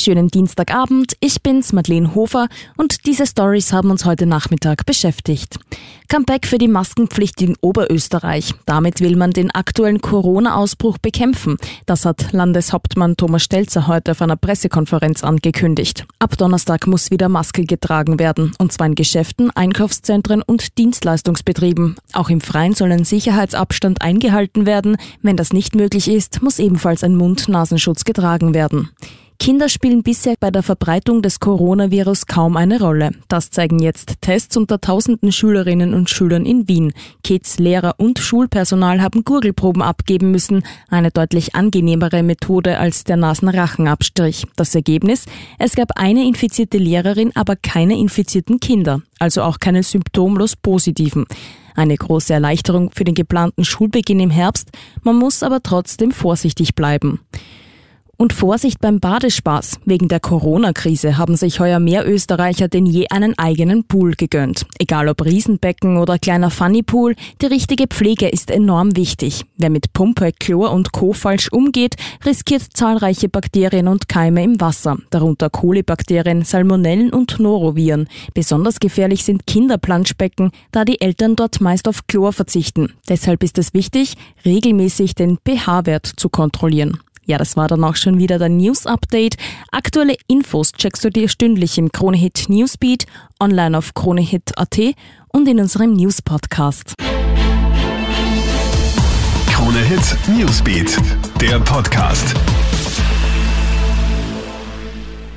Schönen Dienstagabend, ich bin's, Madeleine Hofer, und diese Stories haben uns heute Nachmittag beschäftigt. Comeback für die Maskenpflicht in Oberösterreich. Damit will man den aktuellen Corona-Ausbruch bekämpfen. Das hat Landeshauptmann Thomas Stelzer heute auf einer Pressekonferenz angekündigt. Ab Donnerstag muss wieder Maske getragen werden, und zwar in Geschäften, Einkaufszentren und Dienstleistungsbetrieben. Auch im Freien soll ein Sicherheitsabstand eingehalten werden. Wenn das nicht möglich ist, muss ebenfalls ein Mund-Nasenschutz getragen werden. Kinder spielen bisher bei der Verbreitung des Coronavirus kaum eine Rolle. Das zeigen jetzt Tests unter tausenden Schülerinnen und Schülern in Wien. Kids, Lehrer und Schulpersonal haben Gurgelproben abgeben müssen. Eine deutlich angenehmere Methode als der Nasenrachenabstrich. Das Ergebnis? Es gab eine infizierte Lehrerin, aber keine infizierten Kinder. Also auch keine symptomlos positiven. Eine große Erleichterung für den geplanten Schulbeginn im Herbst. Man muss aber trotzdem vorsichtig bleiben. Und Vorsicht beim Badespaß. Wegen der Corona-Krise haben sich heuer mehr Österreicher denn je einen eigenen Pool gegönnt. Egal ob Riesenbecken oder kleiner Funnypool, die richtige Pflege ist enorm wichtig. Wer mit Pumpe, Chlor und Co. falsch umgeht, riskiert zahlreiche Bakterien und Keime im Wasser, darunter Kolibakterien, Salmonellen und Noroviren. Besonders gefährlich sind Kinderplanschbecken, da die Eltern dort meist auf Chlor verzichten. Deshalb ist es wichtig, regelmäßig den pH-Wert zu kontrollieren. Ja, das war dann auch schon wieder der News Update. Aktuelle Infos checkst du dir stündlich im Kronehit Newsbeat, online auf kronehit.at und in unserem News Podcast. Kronehit Newsbeat, der Podcast.